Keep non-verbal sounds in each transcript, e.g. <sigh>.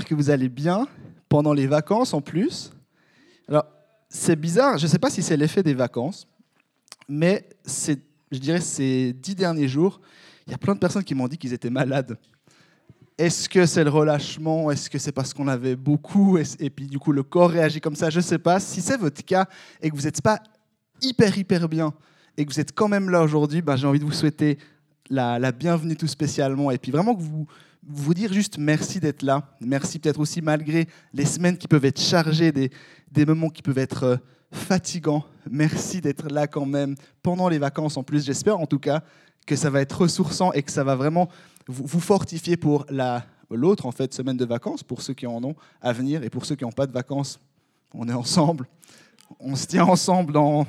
Que vous allez bien pendant les vacances en plus. Alors, c'est bizarre, je ne sais pas si c'est l'effet des vacances, mais je dirais ces dix derniers jours, il y a plein de personnes qui m'ont dit qu'ils étaient malades. Est-ce que c'est le relâchement? Est-ce que c'est parce qu'on avait beaucoup? Et puis du coup le corps réagit comme ça? Je ne sais pas. Si c'est votre cas et que vous n'êtes pas hyper hyper bien et que vous êtes quand même là aujourd'hui, ben, j'ai envie de vous souhaiter la bienvenue tout spécialement et puis vraiment que vous vous dire juste merci d'être là. Merci peut-être aussi malgré les semaines qui peuvent être chargées, des, moments qui peuvent être euh, fatigants. Merci d'être là quand même pendant les vacances en plus. J'espère en tout cas que ça va être ressourçant et que ça va vraiment vous, vous fortifier pour la l'autre en fait semaine de vacances pour ceux qui en ont à venir et pour ceux qui n'ont pas de vacances. On est ensemble. On se tient ensemble dans,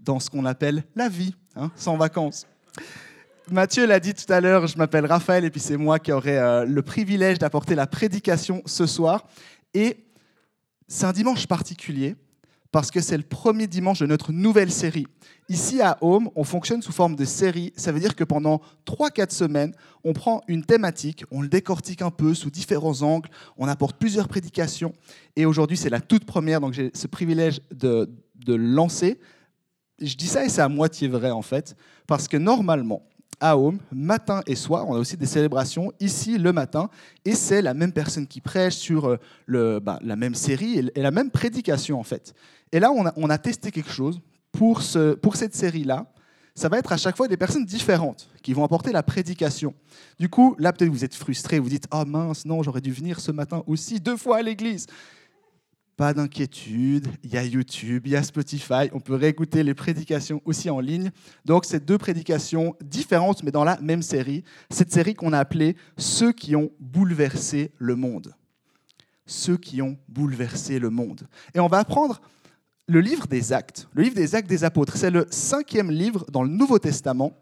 dans ce qu'on appelle la vie, hein, sans vacances. Mathieu l'a dit tout à l'heure, je m'appelle Raphaël et puis c'est moi qui aurai euh, le privilège d'apporter la prédication ce soir. Et c'est un dimanche particulier parce que c'est le premier dimanche de notre nouvelle série. Ici à Home, on fonctionne sous forme de série. Ça veut dire que pendant 3-4 semaines, on prend une thématique, on le décortique un peu sous différents angles, on apporte plusieurs prédications. Et aujourd'hui, c'est la toute première, donc j'ai ce privilège de, de lancer. Je dis ça et c'est à moitié vrai en fait, parce que normalement, à Home, matin et soir. On a aussi des célébrations ici le matin. Et c'est la même personne qui prêche sur euh, le, bah, la même série et la même prédication, en fait. Et là, on a, testé quelque chose pour, ce, pour cette série-là. Ça va être à chaque fois des personnes différentes qui vont apporter la prédication. Du coup, là, peut-être vous êtes frustré, vous dites Oh mince, non, j'aurais dû venir ce matin aussi deux fois à l'église. Pas d'inquiétude, il y a YouTube, il y a Spotify, on peut réécouter les prédications aussi en ligne. Donc c'est deux prédications différentes mais dans la même série, cette série qu'on a appelée Ceux qui ont bouleversé le monde. Ceux qui ont bouleversé le monde. Et on va apprendre le livre des actes, le livre des actes des apôtres. C'est le cinquième livre dans le Nouveau Testament.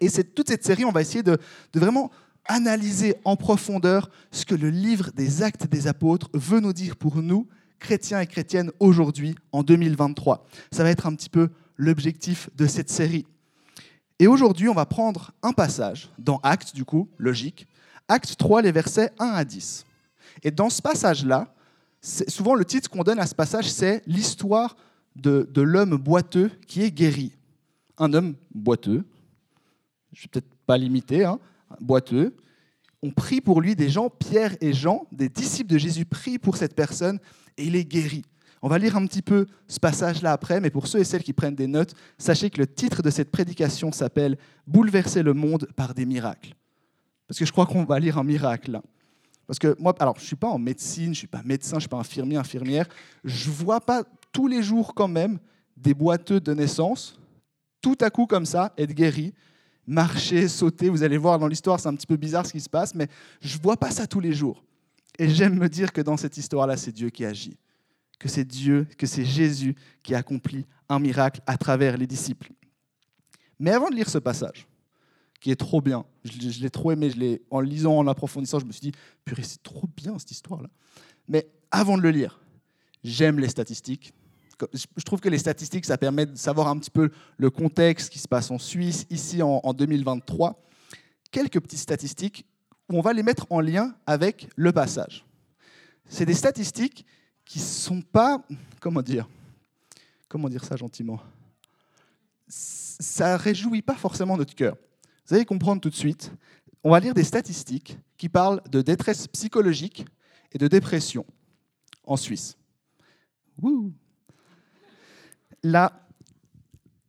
Et c'est toute cette série, on va essayer de, de vraiment analyser en profondeur ce que le livre des actes des apôtres veut nous dire pour nous chrétiens et chrétiennes aujourd'hui, en 2023. Ça va être un petit peu l'objectif de cette série. Et aujourd'hui, on va prendre un passage dans Actes, du coup, logique, Acte 3, les versets 1 à 10. Et dans ce passage-là, souvent le titre qu'on donne à ce passage, c'est l'histoire de, l'homme boiteux qui est guéri. Un homme boiteux, je ne vais peut-être pas limiter, hein, boiteux. On prie pour lui des gens, Pierre et Jean, des disciples de Jésus, prient pour cette personne et il est guéri. On va lire un petit peu ce passage-là après, mais pour ceux et celles qui prennent des notes, sachez que le titre de cette prédication s'appelle Bouleverser le monde par des miracles. Parce que je crois qu'on va lire un miracle. Parce que moi, alors je ne suis pas en médecine, je ne suis pas médecin, je ne suis pas infirmier, infirmière. Je ne vois pas tous les jours quand même des boiteux de naissance, tout à coup comme ça, être guéris, marcher, sauter. Vous allez voir dans l'histoire, c'est un petit peu bizarre ce qui se passe, mais je ne vois pas ça tous les jours. Et j'aime me dire que dans cette histoire-là, c'est Dieu qui agit, que c'est Dieu, que c'est Jésus qui accomplit un miracle à travers les disciples. Mais avant de lire ce passage, qui est trop bien, je l'ai trop aimé, je en lisant, en approfondissant, je me suis dit, purée, c'est trop bien cette histoire-là. Mais avant de le lire, j'aime les statistiques. Je trouve que les statistiques, ça permet de savoir un petit peu le contexte qui se passe en Suisse, ici en 2023. Quelques petites statistiques on va les mettre en lien avec le passage. C'est des statistiques qui ne sont pas, comment dire, comment dire ça gentiment, ça réjouit pas forcément notre cœur. Vous allez comprendre tout de suite. On va lire des statistiques qui parlent de détresse psychologique et de dépression en Suisse. Là,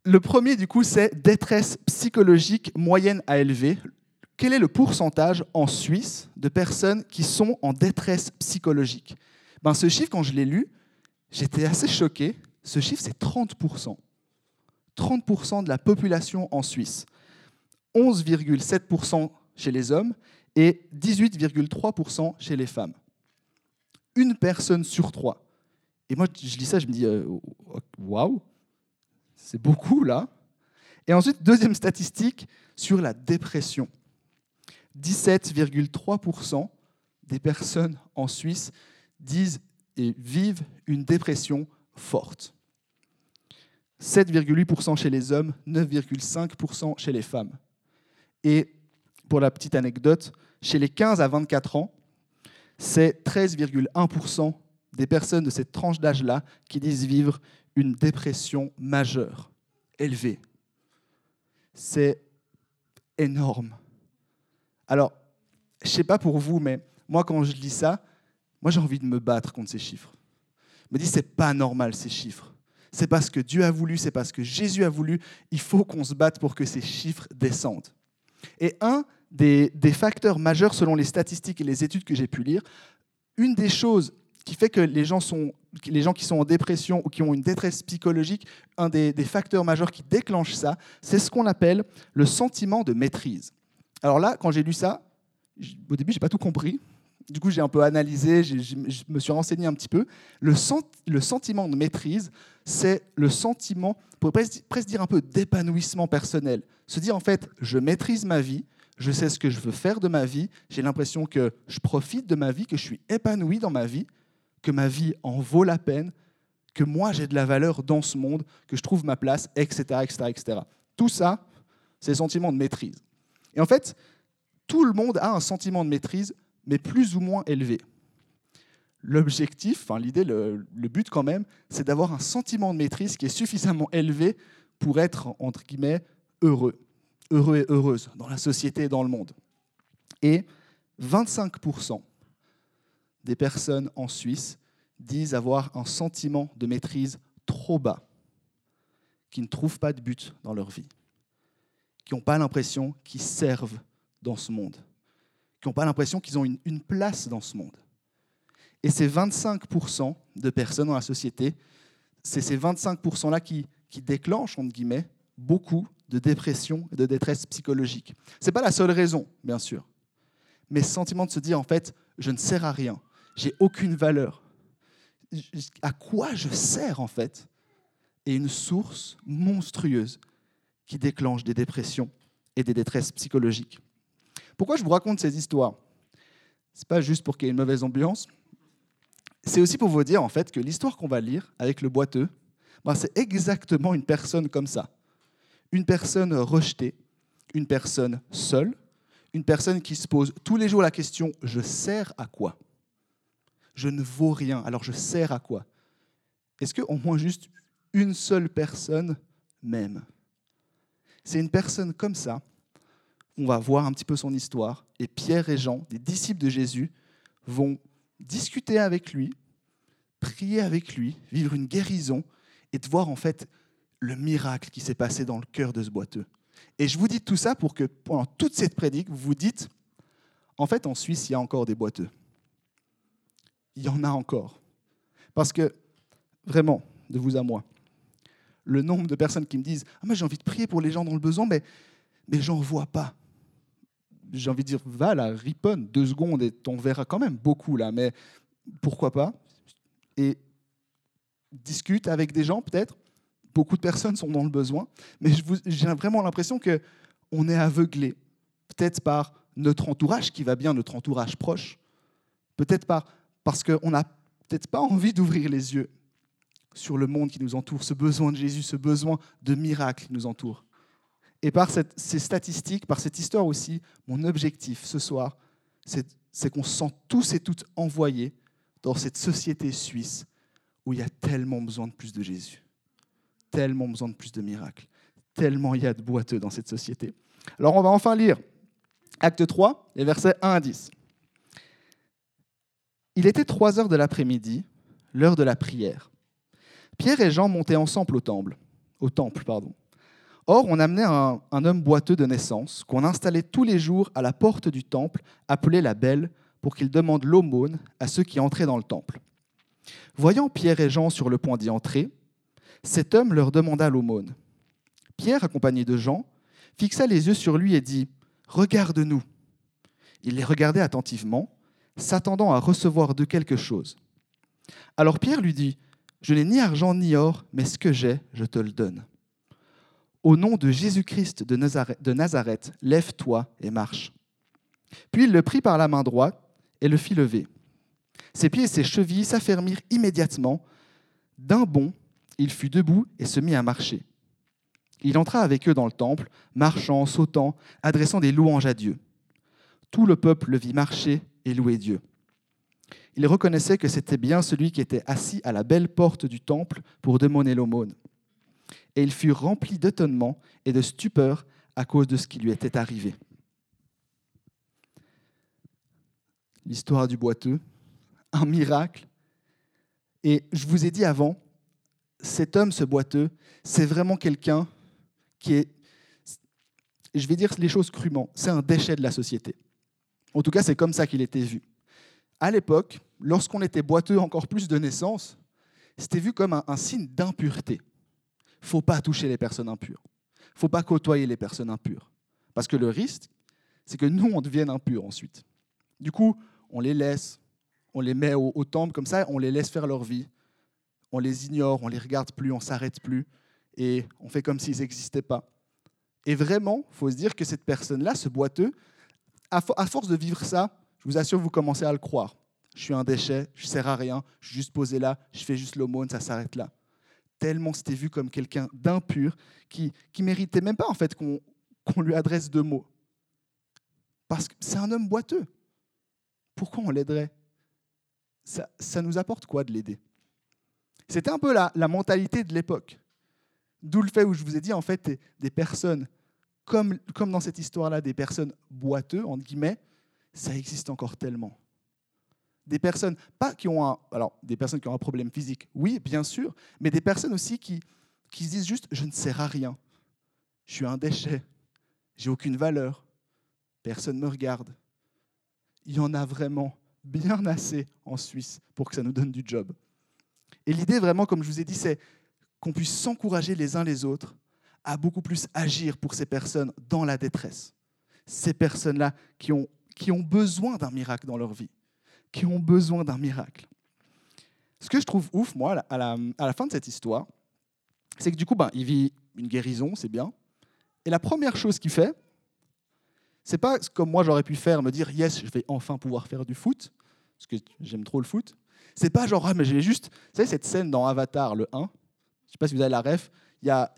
le premier, du coup, c'est détresse psychologique moyenne à élevée quel est le pourcentage en Suisse de personnes qui sont en détresse psychologique? Ben, Ce chiffre, quand je l'ai lu, j'étais assez choqué. Ce chiffre, c'est 30%. 30% de la population en Suisse. 11,7% chez les hommes et 18,3% chez les femmes. une personne sur trois. Et moi, je lis ça, je me dis, euh, waouh, c'est beaucoup là. Et ensuite, deuxième statistique sur la dépression. 17,3% des personnes en Suisse disent et vivent une dépression forte. 7,8% chez les hommes, 9,5% chez les femmes. Et pour la petite anecdote, chez les 15 à 24 ans, c'est 13,1% des personnes de cette tranche d'âge-là qui disent vivre une dépression majeure, élevée. C'est énorme. Alors, je ne sais pas pour vous, mais moi, quand je lis ça, moi, j'ai envie de me battre contre ces chiffres. Je me dis, c'est pas normal, ces chiffres. C'est parce que Dieu a voulu, c'est parce que Jésus a voulu. Il faut qu'on se batte pour que ces chiffres descendent. Et un des, des facteurs majeurs, selon les statistiques et les études que j'ai pu lire, une des choses qui fait que les gens, sont, les gens qui sont en dépression ou qui ont une détresse psychologique, un des, des facteurs majeurs qui déclenche ça, c'est ce qu'on appelle le sentiment de maîtrise. Alors là, quand j'ai lu ça, au début, je n'ai pas tout compris. Du coup, j'ai un peu analysé, je me suis renseigné un petit peu. Le, sentiment de maîtrise, c'est le sentiment, pour presque, presque dire un peu d'épanouissement personnel. Se dire en fait, je maîtrise ma vie, je sais ce que je veux faire de ma vie, j'ai l'impression que je profite de ma vie, que je suis épanoui dans ma vie, que ma vie en vaut la peine, que moi j'ai de la valeur dans ce monde, que je trouve ma place, etc. etc., etc. Tout ça, c'est le sentiment de maîtrise. Et en fait, tout le monde a un sentiment de maîtrise, mais plus ou moins élevé. L'objectif, l'idée, le, le, but quand même, c'est d'avoir un sentiment de maîtrise qui est suffisamment élevé pour être, entre guillemets, heureux, heureux et heureuse dans la société et dans le monde. Et 25% des personnes en Suisse disent avoir un sentiment de maîtrise trop bas, qui ne trouvent pas de but dans leur vie qui n'ont pas l'impression qu'ils servent dans ce monde, qui n'ont pas l'impression qu'ils ont une, place dans ce monde. Et ces 25% de personnes dans la société, c'est ces 25%-là qui, qui déclenchent, entre guillemets, beaucoup de dépression et de détresse psychologique. Ce n'est pas la seule raison, bien sûr, mais ce sentiment de se dire, en fait, je ne sers à rien, j'ai aucune valeur. À quoi je sers, en fait est une source monstrueuse qui déclenchent des dépressions et des détresses psychologiques. Pourquoi je vous raconte ces histoires? Ce n'est pas juste pour qu'il y ait une mauvaise ambiance, c'est aussi pour vous dire en fait que l'histoire qu'on va lire avec le boiteux, ben, c'est exactement une personne comme ça. Une personne rejetée, une personne seule, une personne qui se pose tous les jours la question je sers à quoi? Je ne vaux rien, alors je sers à quoi? Est-ce qu'au moins juste une seule personne m'aime? C'est une personne comme ça. On va voir un petit peu son histoire. Et Pierre et Jean, des disciples de Jésus, vont discuter avec lui, prier avec lui, vivre une guérison et de voir en fait le miracle qui s'est passé dans le cœur de ce boiteux. Et je vous dis tout ça pour que pendant toute cette prédique, vous vous dites, en fait, en Suisse, il y a encore des boiteux. Il y en a encore. Parce que, vraiment, de vous à moi, le nombre de personnes qui me disent Ah, j'ai envie de prier pour les gens dans le besoin, mais, mais j'en vois pas. J'ai envie de dire Va là, riponne, deux secondes et on verra quand même beaucoup là, mais pourquoi pas? Et discute avec des gens peut-être. Beaucoup de personnes sont dans le besoin, mais j'ai vraiment l'impression que on est aveuglé, peut-être par notre entourage qui va bien, notre entourage proche, peut-être par, parce qu'on n'a peut-être pas envie d'ouvrir les yeux sur le monde qui nous entoure, ce besoin de Jésus, ce besoin de miracle qui nous entoure. Et par ces statistiques, par cette histoire aussi, mon objectif ce soir, c'est qu'on se sent tous et toutes envoyés dans cette société suisse où il y a tellement besoin de plus de Jésus, tellement besoin de plus de miracles, tellement il y a de boiteux dans cette société. Alors on va enfin lire Acte 3, les versets 1 à 10. Il était 3 heures de l'après-midi, l'heure de la prière. Pierre et Jean montaient ensemble au temple. Au temple. Or, on amenait un, un homme boiteux de naissance, qu'on installait tous les jours à la porte du temple, appelé la Belle, pour qu'il demande l'aumône à ceux qui entraient dans le temple. Voyant Pierre et Jean sur le point d'y entrer, cet homme leur demanda l'aumône. Pierre, accompagné de Jean, fixa les yeux sur lui et dit Regarde-nous. Il les regardait attentivement, s'attendant à recevoir de quelque chose. Alors Pierre lui dit, Je n'ai ni argent ni or, mais ce que j'ai, je te le donne. Au nom de Jésus-Christ de Nazareth, lève-toi et marche. Puis il le prit par la main droite et le fit lever. Ses pieds et ses chevilles s'affermirent immédiatement. D'un bond, il fut debout et se mit à marcher. Il entra avec eux dans le temple, marchant, sautant, adressant des louanges à Dieu. Tout le peuple le vit marcher et louer Dieu. Il reconnaissait que c'était bien celui qui était assis à la belle porte du temple pour demander l'aumône. Et il fut rempli d'étonnement et de stupeur à cause de ce qui lui était arrivé. L'histoire du boiteux, un miracle. Et je vous ai dit avant, cet homme, ce boiteux, c'est vraiment quelqu'un qui est, je vais dire les choses crûment, c'est un déchet de la société. En tout cas, c'est comme ça qu'il était vu. À l'époque, lorsqu'on était boiteux encore plus de naissance, c'était vu comme un, signe d'impureté. Faut pas toucher les personnes impures. Faut pas côtoyer les personnes impures. Parce que le risque, c'est que nous, on devienne impurs ensuite. Du coup, on les laisse, on les met au, temple comme ça, on les laisse faire leur vie. On les ignore, on les regarde plus, on s'arrête plus et on fait comme s'ils n'existaient pas. Et vraiment, faut se dire que cette personne-là, ce boiteux, à, force de vivre ça, je vous assure, vous commencez à le croire. Je suis un déchet, je ne sers à rien, je suis juste posé là, je fais juste l'aumône, ça s'arrête là. Tellement c'était vu comme quelqu'un d'impur qui ne méritait même pas en fait qu'on lui adresse deux mots. Parce que c'est un homme boiteux. Pourquoi on l'aiderait? Ça, nous apporte quoi de l'aider? C'était un peu la, la mentalité de l'époque. D'où le fait où je vous ai dit, en fait, des personnes, comme, comme dans cette histoire-là, des personnes boiteux, entre guillemets, ça existe encore tellement. Des personnes, pas qui ont un, alors, des personnes qui ont un problème physique, oui, bien sûr, mais des personnes aussi qui, qui se disent juste, je ne sers à rien, je suis un déchet, j'ai aucune valeur, personne ne me regarde. Il y en a vraiment bien assez en Suisse pour que ça nous donne du job. Et l'idée vraiment, comme je vous ai dit, c'est qu'on puisse s'encourager les uns les autres à beaucoup plus agir pour ces personnes dans la détresse. Ces personnes-là qui ont, qui ont besoin d'un miracle dans leur vie, qui ont besoin d'un miracle. Ce que je trouve ouf, moi, à la, fin de cette histoire, c'est que du coup, ben, il vit une guérison, c'est bien. Et la première chose qu'il fait, c'est pas comme moi j'aurais pu faire, me dire yes, je vais enfin pouvoir faire du foot, parce que j'aime trop le foot. C'est pas genre, ah, mais j'ai juste. Vous savez, cette scène dans Avatar, le 1, je sais pas si vous avez la ref, il y a,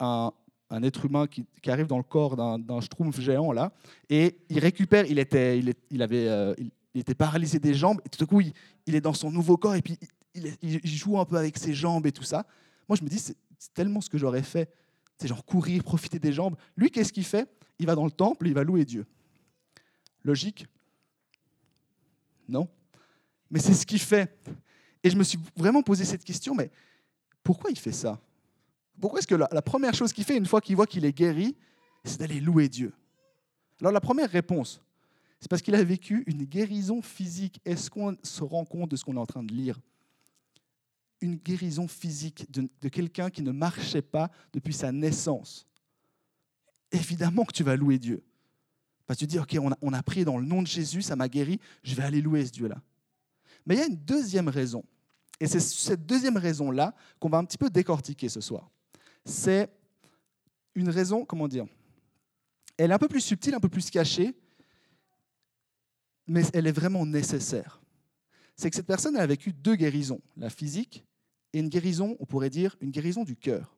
un, être humain qui, arrive dans le corps d'un schtroumpf géant, là, et il récupère, il était, il, avait, euh, il, était paralysé des jambes, et tout à coup, il, est dans son nouveau corps, et puis il, joue un peu avec ses jambes et tout ça. Moi, je me dis, c'est tellement ce que j'aurais fait. C'est genre courir, profiter des jambes. Lui, qu'est-ce qu'il fait? Il va dans le temple, il va louer Dieu. Logique? Non? Mais c'est ce qu'il fait. Et je me suis vraiment posé cette question, mais pourquoi il fait ça? Pourquoi est-ce que la, première chose qu'il fait une fois qu'il voit qu'il est guéri, c'est d'aller louer Dieu? Alors la première réponse, c'est parce qu'il a vécu une guérison physique. Est-ce qu'on se rend compte de ce qu'on est en train de lire? Une guérison physique de, quelqu'un qui ne marchait pas depuis sa naissance. Évidemment que tu vas louer Dieu. Parce que tu dis, OK, on a, on a prié dans le nom de Jésus, ça m'a guéri, je vais aller louer ce Dieu-là. Mais il y a une deuxième raison et c'est cette deuxième raison-là qu'on va un petit peu décortiquer ce soir. C'est une raison, comment dire Elle est un peu plus subtile, un peu plus cachée, mais elle est vraiment nécessaire. C'est que cette personne a vécu deux guérisons, la physique et une guérison, on pourrait dire, une guérison du cœur.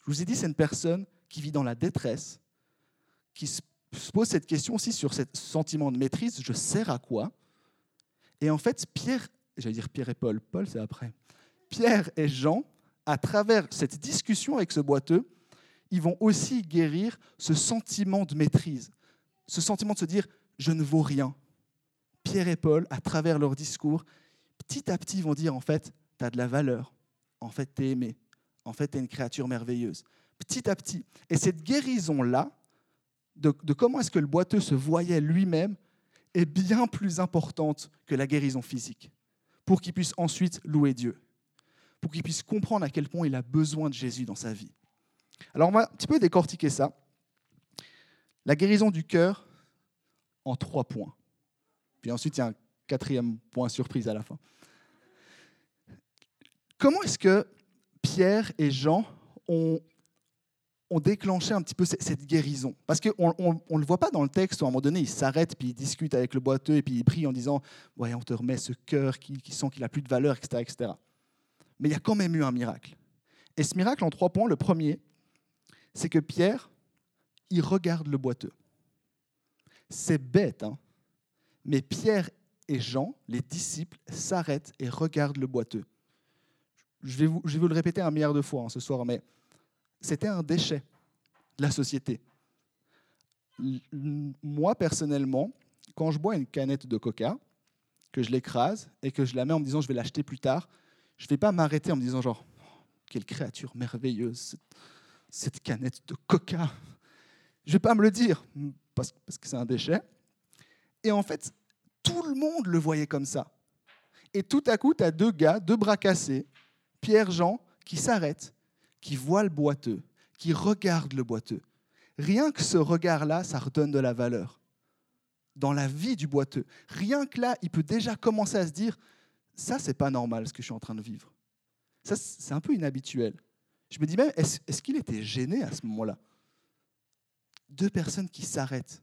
Je vous ai dit, c'est une personne qui vit dans la détresse, qui se pose cette question aussi sur ce sentiment de maîtrise, je sers à quoi? Et en fait, Pierre j'allais dire Pierre et Paul, Paul c'est après, Pierre et Jean, à travers cette discussion avec ce boiteux, ils vont aussi guérir ce sentiment de maîtrise, ce sentiment de se dire je ne vaux rien. Pierre et Paul, à travers leur discours, petit à petit vont dire en fait, tu as de la valeur, en fait, tu es aimé, en fait, tu es une créature merveilleuse. Petit à petit. Et cette guérison-là, de, de, comment est-ce que le boiteux se voyait lui-même, est bien plus importante que la guérison physique pour qu'il puisse ensuite louer Dieu, pour qu'il puisse comprendre à quel point il a besoin de Jésus dans sa vie. Alors on va un petit peu décortiquer ça. La guérison du cœur en trois points. Puis ensuite, il y a un quatrième point surprise à la fin. comment est-ce que Pierre et Jean ont, déclenché un petit peu cette guérison? Parce qu'on ne le voit pas dans le texte, où à un moment donné, ils s'arrêtent, puis ils discutent avec le boiteux, et puis ils prient en disant Ouais, on te remet ce cœur qui, qui sent qu'il n'a plus de valeur, etc., etc. Mais il y a quand même eu un miracle. Et ce miracle en trois points, le premier, c'est que Pierre, il regarde le boiteux. C'est bête, hein mais Pierre et Jean, les disciples, s'arrêtent et regardent le boiteux. Je vais vous, le répéter un milliard de fois hein, ce soir, mais c'était un déchet de la société. Moi, personnellement, quand je bois une canette de coca, que je l'écrase et que je la mets en me disant je vais l'acheter plus tard, je ne vais pas m'arrêter en me disant genre, quelle créature merveilleuse, cette canette de coca. Je ne vais pas me le dire parce, parce que c'est un déchet. Et en fait, tout le monde le voyait comme ça. Et tout à coup, tu as deux gars, deux bras cassés, Pierre-Jean, qui s'arrêtent, qui voient le boiteux, qui regardent le boiteux. Rien que ce regard-là, ça redonne de la valeur dans la vie du boiteux. Rien que là, il peut déjà commencer à se dire, ça, c'est pas normal ce que je suis en train de vivre. Ça, c'est un peu inhabituel. Je me dis même, est-ce qu'il était gêné à ce moment-là? Deux personnes qui s'arrêtent.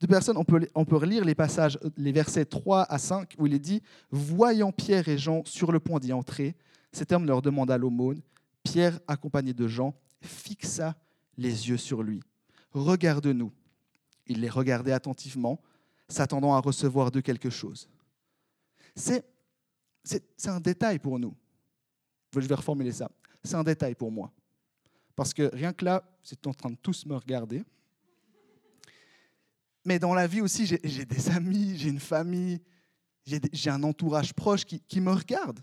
Deux personnes, on peut, on peut relire les passages, les versets 3 à 5, où il est dit Voyant Pierre et Jean sur le point d'y entrer, cet homme leur demanda l'aumône. Pierre, accompagné de Jean, fixa les yeux sur lui. Regarde-nous. Il les regardait attentivement, s'attendant à recevoir de quelque chose. C'est, c'est, un détail pour nous. Je vais reformuler ça. C'est un détail pour moi. Parce que rien que là, c'est en train de tous me regarder. Mais dans la vie aussi, j'ai, des amis, j'ai une famille, j'ai, un entourage proche qui, me regarde,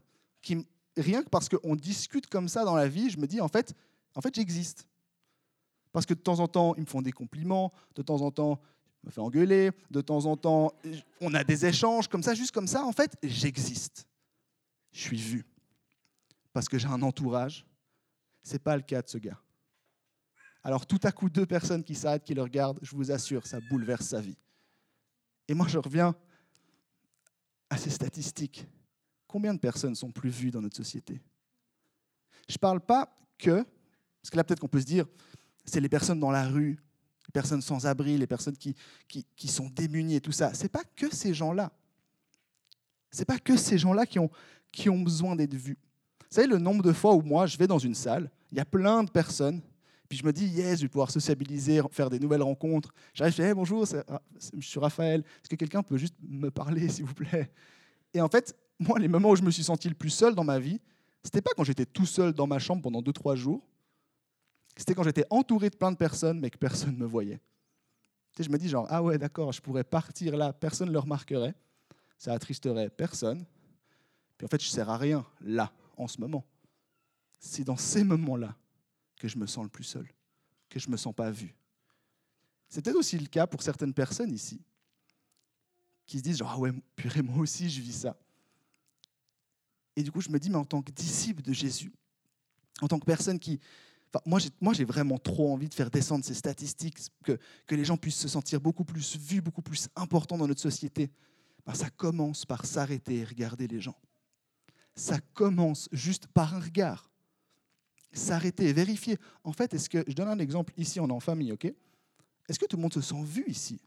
rien que parce qu'on discute comme ça dans la vie, je me dis en fait, en fait j'existe. Parce que de temps en temps, ils me font des compliments, de temps en temps, je me fais engueuler, de temps en temps, on a des échanges comme ça, juste comme ça, en fait, j'existe. Je suis vu. Parce que j'ai un entourage. Ce n'est pas le cas de ce gars. Alors tout à coup, deux personnes qui s'arrêtent, qui le regardent, je vous assure, ça bouleverse sa vie. Et moi, je reviens à ces statistiques. Combien de personnes sont plus vues dans notre société? Je ne parle pas que, parce que là peut-être qu'on peut se dire, c'est les personnes dans la rue, les personnes sans abri, les personnes qui, qui, sont démunies et tout ça. Ce n'est pas que ces gens-là. Ce n'est pas que ces gens-là qui ont, qui ont besoin d'être vus. Vous savez, le nombre de fois où moi, je vais dans une salle, il y a plein de personnes, puis je me dis, yes, je vais pouvoir sociabiliser, faire des nouvelles rencontres. J'arrive, je dis, bonjour, je suis Raphaël, est-ce que quelqu'un peut juste me parler, s'il vous plaît? Et en fait, moi, les moments où je me suis senti le plus seul dans ma vie, c'était pas quand j'étais tout seul dans ma chambre pendant 2-3 jours, c'était quand j'étais entouré de plein de personnes, mais que personne ne me voyait. je me dis genre, ah ouais, d'accord, je pourrais partir là, personne ne le remarquerait, ça attristerait personne, en fait, je ne sers à rien là, en ce moment. C'est dans ces moments-là que je me sens le plus seul, que je ne me sens pas vu. C'est peut-être aussi le cas pour certaines personnes ici, qui se disent genre, ah ouais, purée, moi aussi, je vis ça. Et du coup, je me dis, mais en tant que disciple de Jésus, en tant que personne qui... Enfin, moi, j'ai vraiment trop envie de faire descendre ces statistiques, que, que les gens puissent se sentir beaucoup plus vus, beaucoup plus importants dans notre société. Ben, ça commence par s'arrêter et regarder les gens. Ça commence juste par un regard. S'arrêter et vérifier. En fait, est-ce que... Je donne un exemple. Ici, on est en famille, OK? Est-ce que tout le monde se sent vu ici?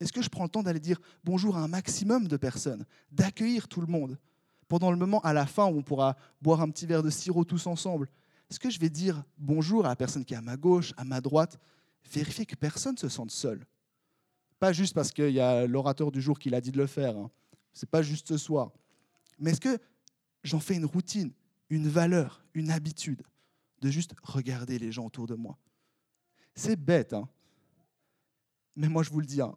Est-ce que je prends le temps d'aller dire bonjour à un maximum de personnes, d'accueillir tout le monde pendant le moment à la fin où on pourra boire un petit verre de sirop tous ensemble, est-ce que je vais dire bonjour à la personne qui est à ma gauche, à ma droite? Vérifier que personne ne se sente seul. Pas juste parce qu'il y a l'orateur du jour qui l'a dit de le faire. Hein. Ce n'est pas juste ce soir. Mais est-ce que j'en fais une routine, une valeur, une habitude de juste regarder les gens autour de moi C'est bête, hein mais moi je vous le dis, hein,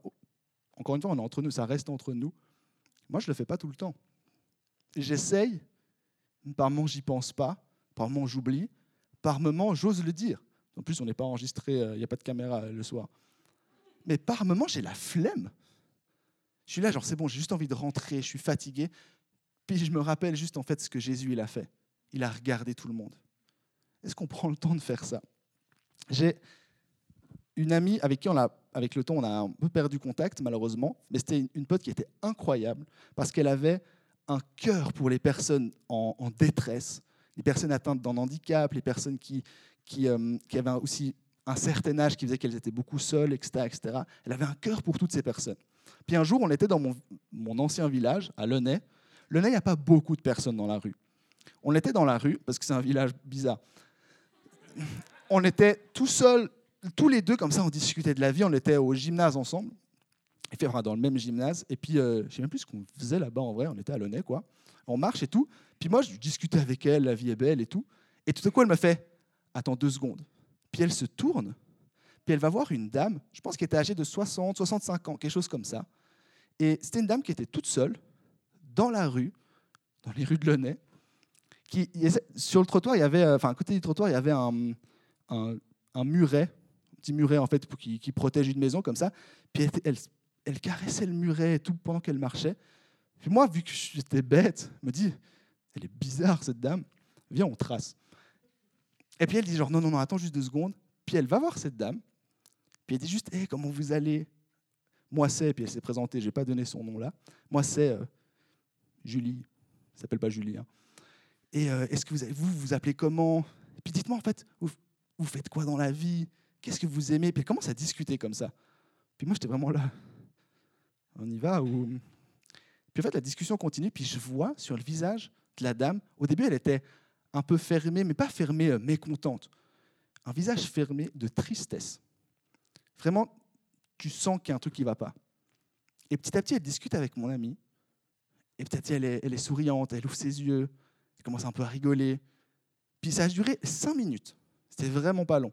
encore une fois, on est entre nous, ça reste entre nous. Moi, je ne le fais pas tout le temps. J'essaye, par moments j'y pense pas, par moments j'oublie, par moments j'ose le dire. En plus, on n'est pas enregistré, euh, il n'y a pas de caméra euh, le soir. Mais par moments j'ai la flemme. Je suis là, genre c'est bon, j'ai juste envie de rentrer, je suis fatigué. Puis je me rappelle juste en fait ce que Jésus il a fait. Il a regardé tout le monde. Est-ce qu'on prend le temps de faire ça? J'ai une amie avec qui on a, avec le temps, on a un peu perdu contact malheureusement, mais c'était une pote qui était incroyable parce qu'elle avait un cœur pour les personnes en, détresse. les personnes atteintes d'un handicap, les personnes qui, qui, euh, qui avaient aussi un certain âge qui faisait qu'elles étaient beaucoup seules, etc., etc. Elle avait un cœur pour toutes ces personnes. Puis un jour, on était dans mon, mon ancien village, à Lenay. Lenay, il n'y a pas beaucoup de personnes dans la rue. On était dans la rue, parce que c'est un village bizarre. On était tout seuls, tous les deux, comme ça, on discutait de la vie. On était au gymnase ensemble, dans le même gymnase. Et puis, euh, je ne sais même plus ce qu'on faisait là-bas en vrai. On était à Lenay, quoi. On marche et tout. Puis moi, je discutais avec elle, la vie est belle et tout. Et tout à coup, elle m'a fait Attends deux secondes. Puis elle se tourne, puis elle va voir une dame, je pense qu'elle était âgée de 60, 65 ans, quelque chose comme ça. Et c'était une dame qui était toute seule, dans la rue, dans les rues de Lenay. Qui, sur le trottoir, il y avait, enfin, à côté du trottoir, il y avait un, un, muret, un petit muret en fait, qui, protège une maison comme ça. Puis elle, elle, caressait le muret et tout pendant qu'elle marchait. Puis moi, vu que j'étais bête, me dis, elle est bizarre cette dame. Viens, on trace. Et puis elle dit genre non, non, non, attends juste deux secondes. Puis elle va voir cette dame. Puis elle dit juste, hé, comment vous allez? Moi c'est, puis elle s'est présentée, je n'ai pas donné son nom là. Moi c'est euh, Julie, elle s'appelle pas Julie. Hein. Et euh, est-ce que vous, vous vous appelez comment? Et puis dites-moi en fait, vous, faites quoi dans la vie? Qu'est-ce que vous aimez? Puis commence à discuter comme ça? Puis moi j'étais vraiment là. On y va ou? Puis en fait la discussion continue, puis je vois sur le visage de la dame, au début elle était un peu fermée, mais pas fermée euh, mécontente. Un visage fermé de tristesse. Vraiment, tu sens qu'il y a un truc qui ne va pas. Et petit à petit, elle discute avec mon amie. Et petit, elle est, souriante, elle ouvre ses yeux, elle commence un peu à rigoler. Puis ça a duré cinq minutes. C'était vraiment pas long.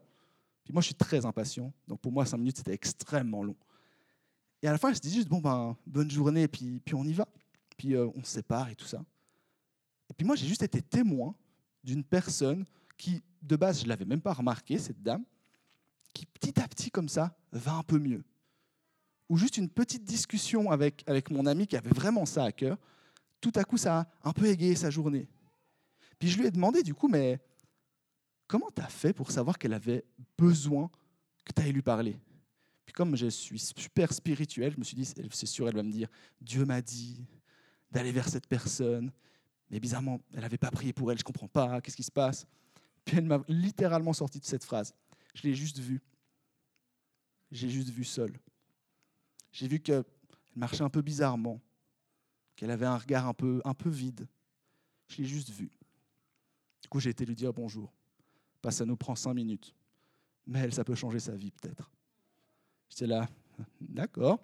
Puis moi, je suis très impatient. Donc pour moi, cinq minutes, c'était extrêmement long. Et à la fin, elle se dit juste, bon, ben, bonne journée, puis, puis on y va. Puis euh, on se sépare et tout ça. Et puis moi, j'ai juste été témoin d'une personne qui, de base, je ne l'avais même pas remarqué, cette dame, qui petit à petit, comme ça, va un peu mieux. Ou juste une petite discussion avec, avec mon ami qui avait vraiment ça à cœur, tout à coup, ça a un peu égayé sa journée. Puis je lui ai demandé, du coup, mais comment tu as fait pour savoir qu'elle avait besoin que tu lui parler? Puis comme je suis super spirituel, je me suis dit, c'est sûr, elle va me dire, Dieu m'a dit d'aller vers cette personne, mais bizarrement, elle n'avait pas prié pour elle, je ne comprends pas, qu'est-ce qui se passe? Puis elle m'a littéralement sorti de cette phrase. Je l'ai juste vue. J'ai juste vu seule. J'ai vu qu'elle marchait un peu bizarrement, qu'elle avait un regard un peu, un peu vide. Je l'ai juste vue. Du coup, j'ai été lui dire bonjour. Pas ça nous prend cinq minutes. Mais elle, ça peut changer sa vie peut-être. J'étais là, <laughs> d'accord.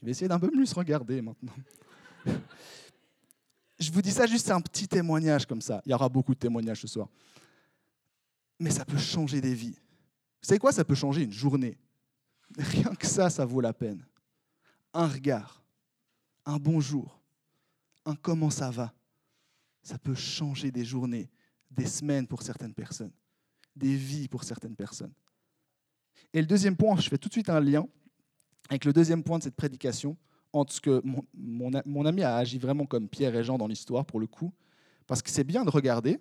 Je vais essayer d'un peu plus regarder maintenant. Je vous dis ça juste, un petit témoignage comme ça. Il y aura beaucoup de témoignages ce soir. Mais ça peut changer des vies. Vous savez quoi Ça peut changer une journée? <laughs> Rien que ça, ça vaut la peine. Un regard, un bonjour, un comment ça va. Ça peut changer des journées, des semaines pour certaines personnes, des vies pour certaines personnes. Et le deuxième point, je fais tout de suite un lien avec le deuxième point de cette prédication, entre ce que mon, ami a agi vraiment comme Pierre et Jean dans l'histoire, pour le coup, parce que c'est bien de regarder,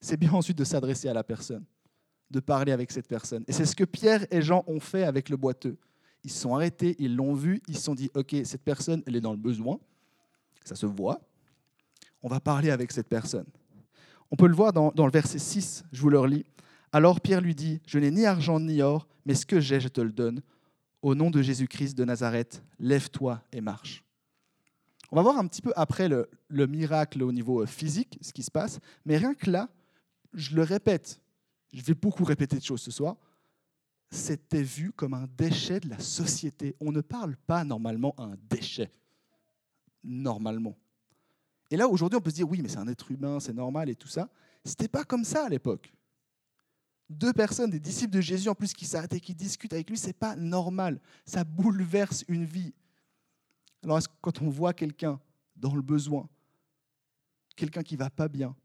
c'est bien ensuite de s'adresser à la personne, de parler avec cette personne. Et c'est ce que Pierre et Jean ont fait avec le boiteux. Ils se sont arrêtés, ils l'ont vu, ils se sont dit, OK, cette personne, elle est dans le besoin, ça se voit, on va parler avec cette personne. On peut le voir dans, le verset 6, je vous le relis. Alors Pierre lui dit, je n'ai ni argent ni or, mais ce que j'ai, je te le donne au nom de Jésus-Christ de Nazareth, lève-toi et marche. On va voir un petit peu après le, miracle au niveau euh, physique, ce qui se passe, mais rien que là, je le répète, je vais beaucoup répéter de choses ce soir, c'était vu comme un déchet de la société. On ne parle pas normalement un déchet, normalement. Et là, aujourd'hui, on peut se dire, oui, mais c'est un être humain, c'est normal et tout ça. C'était pas comme ça à l'époque deux personnes, des disciples de Jésus en plus, qui s'arrêtent et qui discutent avec lui, ce n'est pas normal. Ça bouleverse une vie. Alors, quand on voit quelqu'un dans le besoin, quelqu'un qui va pas bien,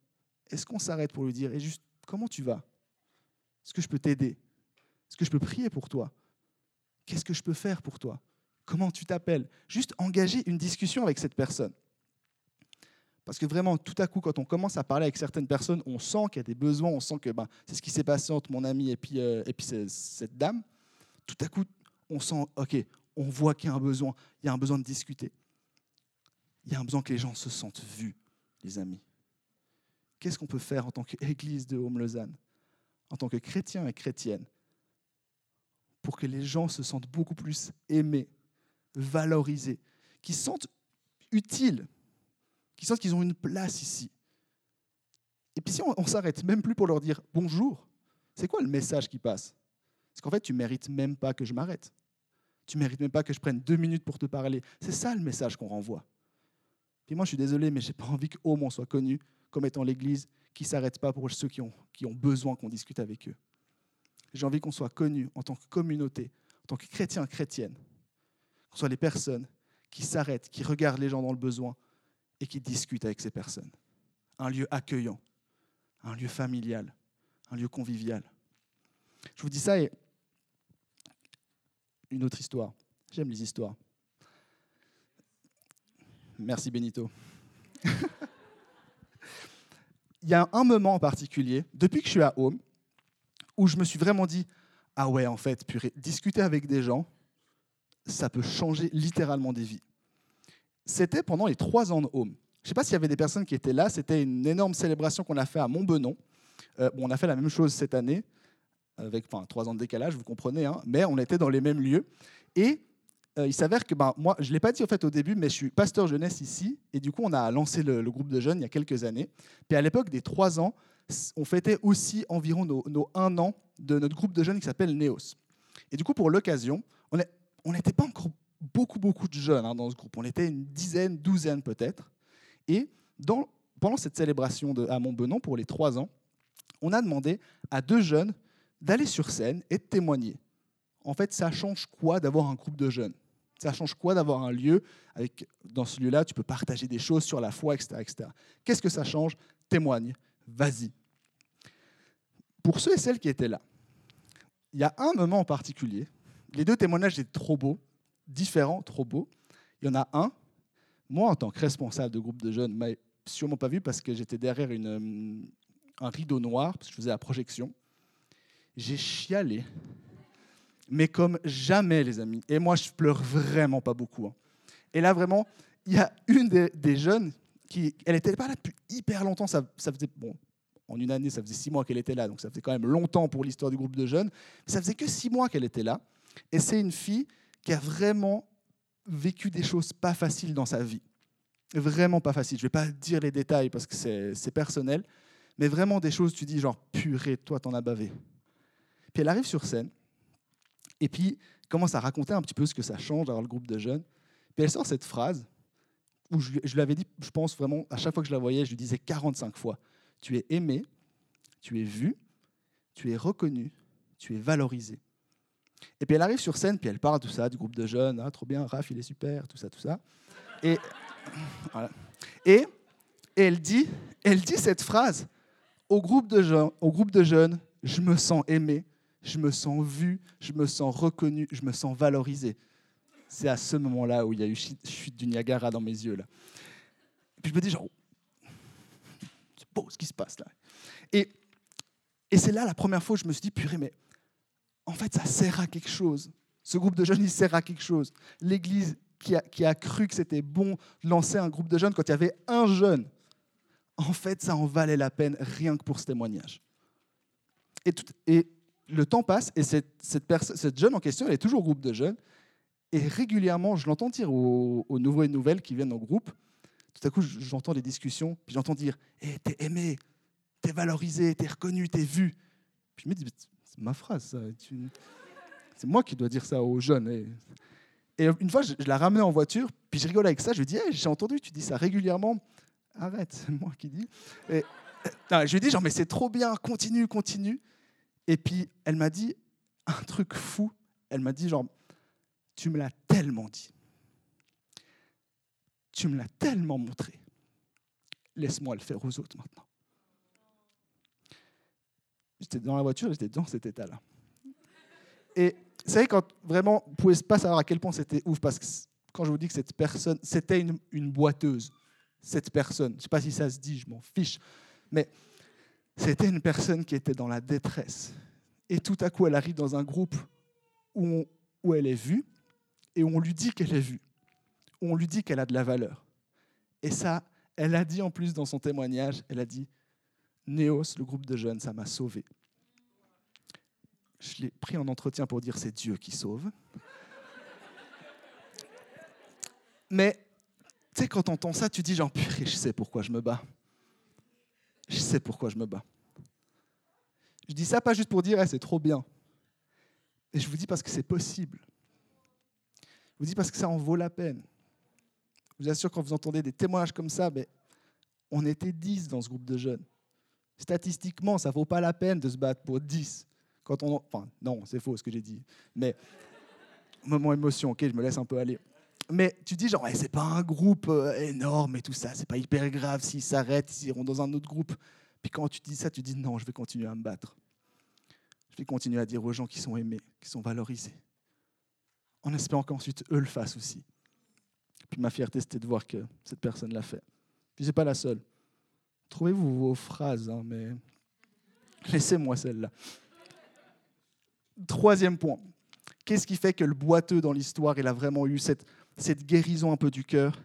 est-ce qu'on s'arrête pour lui dire, et juste, comment tu vas? Est-ce que je peux t'aider? Est-ce que je peux prier pour toi? Qu'est-ce que je peux faire pour toi? Comment tu t'appelles? Juste engager une discussion avec cette personne. Parce que vraiment, tout à coup, quand on commence à parler avec certaines personnes, on sent qu'il y a des besoins, on sent que ben, c'est ce qui s'est passé entre mon ami et puis, euh, cette dame. Tout à coup, on sent, OK, on voit qu'il y a un besoin, il y a un besoin de discuter. Il y a un besoin que les gens se sentent vus, les amis. qu'est-ce qu'on peut faire en tant qu'Église de Home-Lausanne, en tant que chrétien et chrétienne, pour que les gens se sentent beaucoup plus aimés, valorisés, qu'ils se sentent utiles, qu'ils sentent qu'ils ont une place ici. Et puis si on, on s'arrête même plus pour leur dire bonjour, c'est quoi le message qui passe? C'est qu'en fait, tu mérites même pas que je m'arrête. Tu mérites même pas que je prenne deux minutes pour te parler. C'est ça le message qu'on renvoie. Puis moi, je suis désolé, mais j'ai pas envie qu'Homme soit connu comme étant l'Église qui s'arrête pas pour ceux qui ont, qui ont besoin qu'on discute avec eux. J'ai envie qu'on soit connu en tant que communauté, en tant que chrétien, chrétienne, qu'on soit les personnes qui s'arrêtent, qui regardent les gens dans le besoin et qui discutent avec ces personnes. Un lieu accueillant, un lieu familial, un lieu convivial. Je vous dis ça et une autre histoire. J'aime les histoires. Merci Benito. <laughs> Il y a un moment en particulier, depuis que je suis à Home, où je me suis vraiment dit, ah ouais, en fait, purée, discuter avec des gens, ça peut changer littéralement des vies. C'était pendant les trois ans de Home. Je ne sais pas s'il y avait des personnes qui étaient là, c'était une énorme célébration qu'on a fait à Montbenon. Euh, bon, on a fait la même chose cette année, avec trois ans de décalage, vous comprenez, hein, mais on était dans les mêmes lieux. Et euh, il s'avère que ben, moi, je ne l'ai pas dit en fait, au début, mais je suis pasteur jeunesse ici, et du coup, on a lancé le, groupe de jeunes il y a quelques années. Puis à l'époque des trois ans, on fêtait aussi environ nos, nos, un an de notre groupe de jeunes qui s'appelle Neos. Et du coup, pour l'occasion, on n'était pas encore beaucoup, beaucoup de jeunes hein, dans ce groupe. On était une dizaine, douzaine peut-être. Et dans, pendant cette célébration de, à Montbenon, pour les trois ans, on a demandé à deux jeunes d'aller sur scène et de témoigner. En fait, ça change quoi d'avoir un groupe de jeunes? Ça change quoi d'avoir un lieu avec, dans ce lieu-là, tu peux partager des choses sur la foi, etc. etc. Qu'est-ce que ça change? Témoigne, vas-y. Pour ceux et celles qui étaient là, il y a un moment en particulier. Les deux témoignages étaient trop beaux, différents, trop beaux. Il y en a un, moi en tant que responsable de groupe de jeunes, m'a sûrement pas vu parce que j'étais derrière une, un rideau noir, parce que je faisais la projection. J'ai chialé, mais comme jamais, les amis. Et moi, je pleure vraiment pas beaucoup. hein. Et là, vraiment, il y a une des, jeunes qui, elle était pas là depuis hyper longtemps. Ça, ça faisait, bon, en une année, ça faisait six mois qu'elle était là, donc ça faisait quand même longtemps pour l'histoire du groupe de jeunes. Mais ça faisait que six mois qu'elle était là. Et c'est une fille qui a vraiment vécu des choses pas faciles dans sa vie. Vraiment pas faciles. Je vais pas dire les détails parce que c'est personnel, mais vraiment des choses, tu dis genre, purée, toi, t'en as bavé. Puis elle arrive sur scène, et puis commence à raconter un petit peu ce que ça change d'avoir le groupe de jeunes. Puis elle sort cette phrase, où je, je lui avais dit, je pense vraiment, à chaque fois que je la voyais, je lui disais 45 fois, tu es aimé, tu es vu, tu es reconnu, tu es valorisé. Et puis elle arrive sur scène, puis elle parle tout ça, du groupe de jeunes, ah, trop bien, Raph, il est super, tout ça, tout ça. Et, elle, dit, cette phrase, au groupe, de jeunes, au groupe de jeunes, je me sens aimé, je me sens vu, je me sens reconnu, je me sens valorisé. C'est à ce moment-là où il y a eu chute du Niagara dans mes yeux. Là. Et puis je me dis, genre, c'est beau ce qui se passe là. Et, et c'est là la première fois où je me suis dit, purée, mais en fait, ça sert à quelque chose. Ce groupe de jeunes, il sert à quelque chose. L'Église qui a, qui a cru que c'était bon de lancer un groupe de jeunes quand il y avait un jeune, en fait, ça en valait la peine rien que pour ce témoignage. Et, tout, et le temps passe et cette, cette, jeune en question, elle est toujours au groupe de jeunes. Et régulièrement, je l'entends dire aux, aux, nouveaux et nouvelles qui viennent au groupe. Tout à coup, j'entends des discussions, puis j'entends dire hey, T'es aimé, t'es valorisé, t'es reconnu, t'es vu. Puis je me dis C'est ma phrase, ça. C'est moi qui dois dire ça aux jeunes. Et, une fois, je, la ramenais en voiture, puis je rigole avec ça. Je lui dis hey, J'ai entendu, tu dis ça régulièrement. Arrête, c'est moi qui dis. Et, non, je lui dis genre, mais c'est trop bien, continue, continue. Et puis, elle m'a dit un truc fou. Elle m'a dit genre, tu me l'as tellement dit. Tu me l'as tellement montré. Laisse-moi le faire aux autres maintenant. J'étais dans la voiture, j'étais dans cet état-là. Et vous savez, quand vraiment, vous ne pouvez pas savoir à quel point c'était ouf, parce que quand je vous dis que cette personne, c'était une, boiteuse, cette personne, je ne sais pas si ça se dit, je m'en fiche, mais c'était une personne qui était dans la détresse. Et tout à coup, elle arrive dans un groupe où, elle est vue et on lui dit qu'elle est vue, on lui dit qu'elle a de la valeur. Et ça, elle a dit en plus dans son témoignage, elle a dit, Néos, le groupe de jeunes, ça m'a sauvé. Je l'ai pris en entretien pour dire c'est Dieu qui sauve. Mais tu sais, quand tu entends ça, tu dis genre, purée, je sais pourquoi je me bats. Je sais pourquoi je me bats. Je dis ça pas juste pour dire, c'est trop bien. Et je vous dis parce que c'est possible. Je vous dis parce que ça en vaut la peine. Je vous assure, quand vous entendez des témoignages comme ça, mais on était 10 dans ce groupe de jeunes. Statistiquement, ça ne vaut pas la peine de se battre pour 10. Quand on... Enfin, non, c'est faux ce que j'ai dit. Mais, moment émotion, ok, je me laisse un peu aller. Mais tu dis genre, ouais, c'est pas un groupe euh, énorme et tout ça, c'est pas hyper grave s'ils s'arrêtent, s'ils iront dans un autre groupe. Puis quand tu dis ça, tu dis non, je vais continuer à me battre. Je vais continuer à dire aux gens qui sont aimés, qui sont valorisés. En espérant qu'ensuite eux le fassent aussi. Puis ma fierté, c'était de voir que cette personne l'a fait. Puis c'est pas la seule. Trouvez-vous vos phrases, hein, mais <laughs> laissez-moi celle-là. Troisième point. Qu'est-ce qui fait que le boiteux dans l'histoire, il a vraiment eu cette, cette guérison un peu du cœur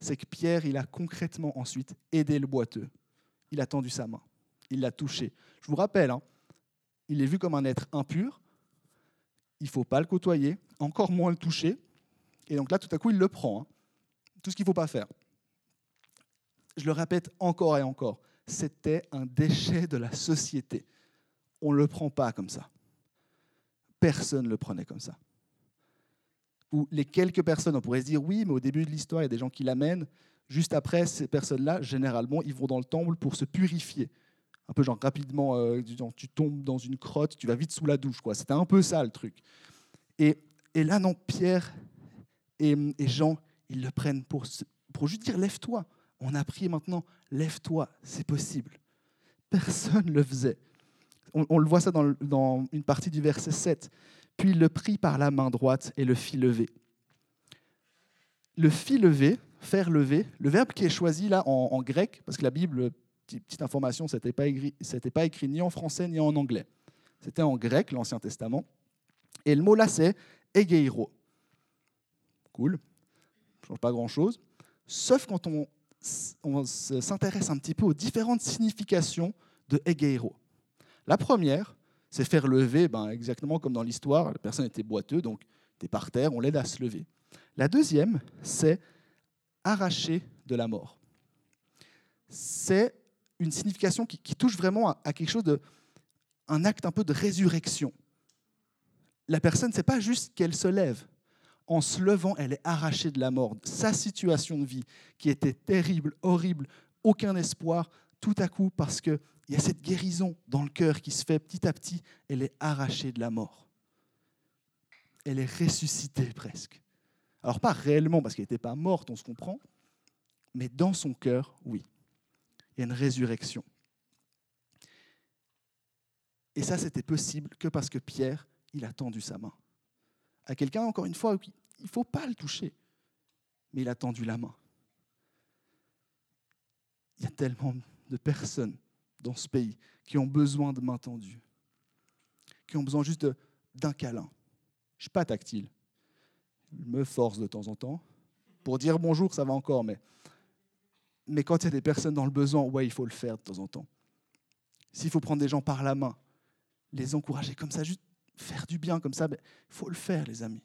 C'est que Pierre, il a concrètement ensuite aidé le boiteux. Il a tendu sa main. Il l'a touché. Je vous rappelle, hein, il est vu comme un être impur. Il ne faut pas le côtoyer, encore moins le toucher. Et donc là, tout à coup, il le prend. Hein. Tout ce qu'il ne faut pas faire. Je le répète encore et encore. C'était un déchet de la société. On ne le prend pas comme ça. Personne ne le prenait comme ça. Ou les quelques personnes, on pourrait se dire oui, mais au début de l'histoire, il y a des gens qui l'amènent. Juste après, ces personnes-là, généralement, ils vont dans le temple pour se purifier un peu genre rapidement, euh, tu tombes dans une crotte, tu vas vite sous la douche. quoi. C'était un peu ça le truc. Et, et là, non, Pierre et, Jean, ils le prennent pour, pour juste dire lève-toi. On a prié maintenant, lève-toi, c'est possible. Personne ne le faisait. On, le voit ça dans, dans, une partie du verset 7. Puis il le prit par la main droite et le fit lever. Le fit lever, faire lever, le verbe qui est choisi là en, grec, parce que la Bible petite information, ce n'était pas, écrit, pas écrit ni en français ni en anglais. C'était en grec, l'Ancien Testament. Et le mot là, c'est egeiro. Cool, ne change pas grand-chose. Sauf quand on, on s'intéresse un petit peu aux différentes significations de egeiro. La première, c'est faire lever, ben, exactement comme dans l'histoire, la personne était boiteuse, donc était par terre, on l'aide à se lever. La deuxième, c'est arracher de la mort. C'est une signification qui, touche vraiment à, quelque chose de, un acte un peu de résurrection. La personne, c'est pas juste qu'elle se lève. En se levant, elle est arrachée de la mort. Sa situation de vie, qui était terrible, horrible, aucun espoir, tout à coup, parce qu'il y a cette guérison dans le cœur qui se fait petit à petit, elle est arrachée de la mort. Elle est ressuscitée presque. Alors pas réellement, parce qu'elle n'était pas morte, on se comprend, mais dans son cœur, oui il y a une résurrection. Et ça, c'était possible que parce que Pierre, il a tendu sa main. À quelqu'un, encore une fois, il ne faut pas le toucher, mais il a tendu la main. Il y a tellement de personnes dans ce pays qui ont besoin de main tendue, qui ont besoin juste d'un câlin. Je ne suis pas tactile. Je me force de temps en temps. Pour dire bonjour, ça va encore, mais mais quand il y a des personnes dans le besoin, ouais, il faut le faire de temps en temps. S'il faut prendre des gens par la main, les encourager comme ça, juste faire du bien comme ça, il ben, faut le faire, les amis.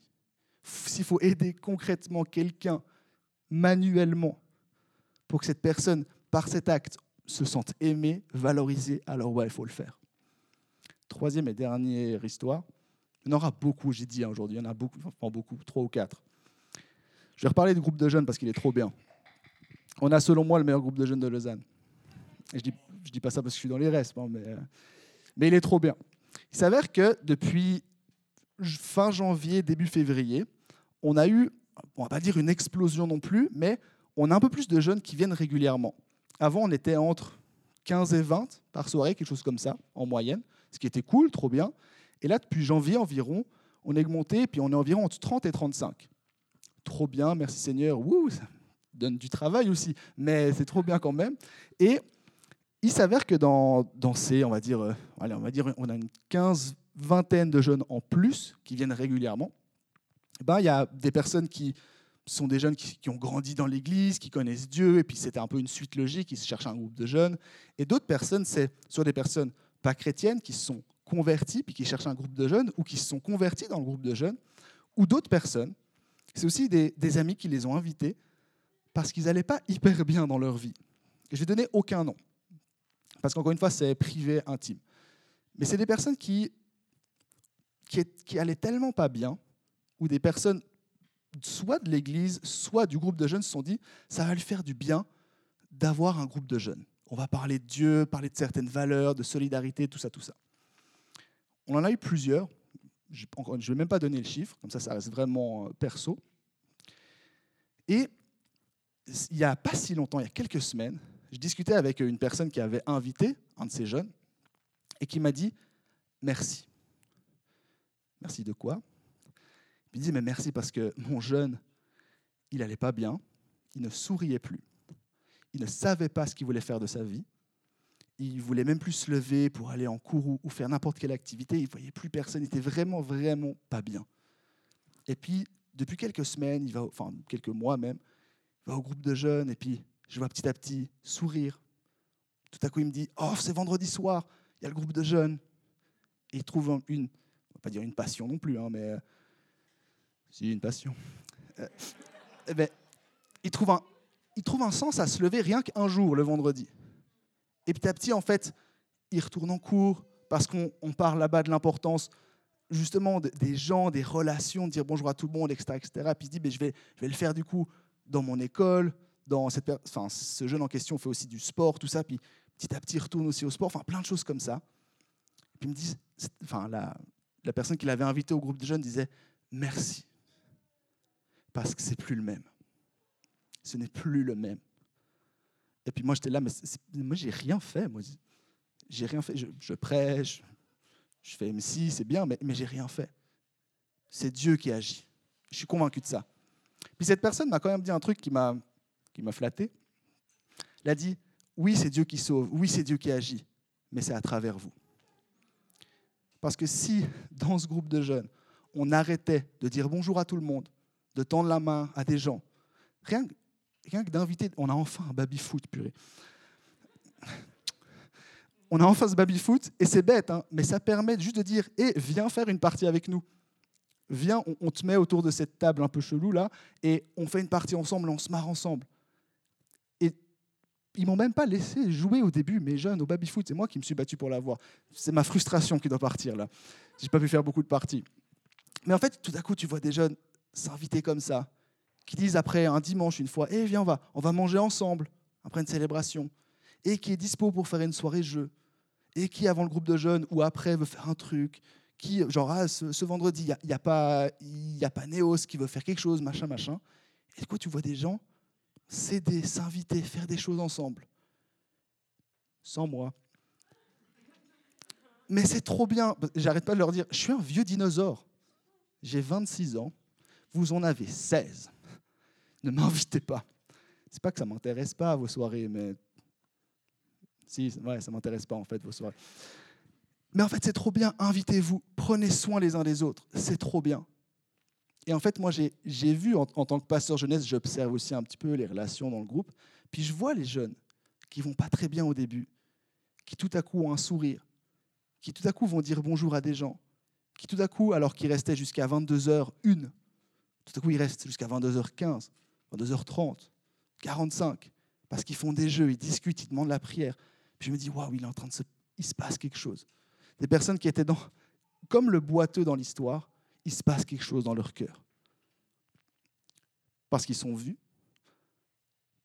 S'il faut aider concrètement quelqu'un manuellement pour que cette personne, par cet acte, se sente aimée, valorisée, alors ouais, il faut le faire. Troisième et dernière histoire. Il y en aura beaucoup, j'ai dit hein, aujourd'hui, il y en a beaucoup, enfin beaucoup, trois ou quatre. Je vais reparler du groupe de jeunes parce qu'il est trop bien. On a selon moi le meilleur groupe de jeunes de Lausanne. je je dis pas ça parce que je suis dans les restes, hein, mais, mais il est trop bien. Il s'avère que depuis fin janvier, début février, on a eu, on va pas dire une explosion non plus, mais on a un peu plus de jeunes qui viennent régulièrement. Avant, on était entre 15 et 20 par soirée, quelque chose comme ça, en moyenne, ce qui était cool, trop bien. Et là, depuis janvier environ, on est augmenté, puis on est environ entre 30 et 35. Trop bien, merci Seigneur. Wouh, donne du travail aussi, mais c'est trop bien quand même. Et il s'avère que dans, ces, on va dire, euh, on va dire, on a une quinze, vingtaine de jeunes en plus qui viennent régulièrement. Ben, il y a des personnes qui sont des jeunes qui, ont grandi dans l'Église, qui connaissent Dieu, et puis c'était un peu une suite logique, ils cherchent un groupe de jeunes. Et d'autres personnes, c'est soit des personnes pas chrétiennes qui se sont converties, puis qui cherchent un groupe de jeunes, ou qui se sont convertis dans le groupe de jeunes, ou d'autres personnes, c'est aussi des, amis qui les ont invités parce qu'ils n'allaient pas hyper bien dans leur vie. je vais donner aucun nom, parce qu'encore une fois, c'est privé, intime. Mais c'est des personnes qui, qui, qui allaient tellement pas bien, ou des personnes soit de l'Église, soit du groupe de jeunes se sont dit, ça va lui faire du bien d'avoir un groupe de jeunes. On va parler de Dieu, parler de certaines valeurs, de solidarité, tout ça, tout ça. On en a eu plusieurs. Je ne vais même pas donner le chiffre, comme ça, ça reste vraiment euh, perso. Et il n'y a pas si longtemps, il y a quelques semaines, je discutais avec une personne qui avait invité un de ces jeunes et qui m'a dit merci. Merci de quoi? Il dit, mais merci parce que mon jeune, il n'allait pas bien, il ne souriait plus, il ne savait pas ce qu'il voulait faire de sa vie, il voulait même plus se lever pour aller en cours ou faire n'importe quelle activité, il ne voyait plus personne, il était vraiment, vraiment pas bien. Et puis, depuis quelques semaines, il va, enfin quelques mois même, il va au groupe de jeunes et puis je vois petit à petit sourire. Tout à coup, il me dit, oh, c'est vendredi soir, il y a le groupe de jeunes. Et il trouve une, on va pas dire une passion non plus, hein, mais c'est une passion. Euh, eh ben, il, trouve un, il trouve un sens à se lever rien qu'un jour, le vendredi. Et petit à petit, en fait, il retourne en cours parce qu'on parle là-bas de l'importance justement des gens, des relations, de dire bonjour à tout le monde, etc. etc. Puis il se dit, ben, je, vais, je vais le faire du coup dans mon école. Dans cette, enfin, ce jeune en question fait aussi du sport, tout ça. Puis petit à petit, il retourne aussi au sport. Enfin, plein de choses comme ça. puis il me dit, enfin, la, la personne qui l'avait invité au groupe de jeunes disait, merci parce que c'est plus le même. Ce n'est plus le même. Et puis moi, j'étais là, mais moi, j'ai rien fait. Moi, j'ai rien fait. Je, prêche, je fais MC, c'est bien, mais, mais j'ai rien fait. C'est Dieu qui agit. Je suis convaincu de ça. Puis cette personne m'a quand même dit un truc qui m'a flatté. Elle a dit oui, c'est Dieu qui sauve, oui, c'est Dieu qui agit, mais c'est à travers vous. Parce que si dans ce groupe de jeunes, on arrêtait de dire bonjour à tout le monde, de tendre la main à des gens. Rien, rien que d'inviter, on a enfin un baby-foot, purée. On a enfin ce baby-foot, et c'est bête, hein, mais ça permet juste de dire Hé, eh, viens faire une partie avec nous. Viens, on, te met autour de cette table un peu chelou là, et on fait une partie ensemble, on se marre ensemble. Et ils m'ont même pas laissé jouer au début, mes jeunes, au baby-foot. C'est moi qui me suis battu pour l'avoir. C'est ma frustration qui doit partir là. J'ai pas pu faire beaucoup de parties. Mais en fait, tout à coup, tu vois des jeunes s'inviter comme ça, qui disent après un dimanche une fois, eh viens, on va, on va manger ensemble après une célébration, et qui est dispo pour faire une soirée jeu, et qui avant le groupe de jeunes ou après veut faire un truc, qui genre ah, ce, vendredi il n'y a, a, pas il a pas Néos qui veut faire quelque chose, machin machin. Et du coup tu vois des gens s'aider, s'inviter, faire des choses ensemble, sans moi. Mais c'est trop bien. J'arrête pas de leur dire, je suis un vieux dinosaure. J'ai 26 ans vous en avez 16. Ne m'invitez pas. C'est pas que ça m'intéresse pas vos soirées, mais si, ouais, ça m'intéresse pas en fait vos soirées. Mais en fait, c'est trop bien. Invitez-vous, prenez soin les uns des autres. C'est trop bien. Et en fait, moi, j'ai vu en, tant que pasteur jeunesse, j'observe aussi un petit peu les relations dans le groupe. Puis je vois les jeunes qui vont pas très bien au début, qui tout à coup ont un sourire, qui tout à coup vont dire bonjour à des gens, qui tout à coup, alors qu'ils restaient jusqu'à 22h, une, tout à coup, ils restent jusqu'à 22h15, 22h30, 45, parce qu'ils font des jeux, ils discutent, ils demandent la prière. Puis je me dis, waouh, il est en train de se, il se passe quelque chose. Des personnes qui étaient dans, comme le boiteux dans l'histoire, il se passe quelque chose dans leur cœur. Parce qu'ils sont vus,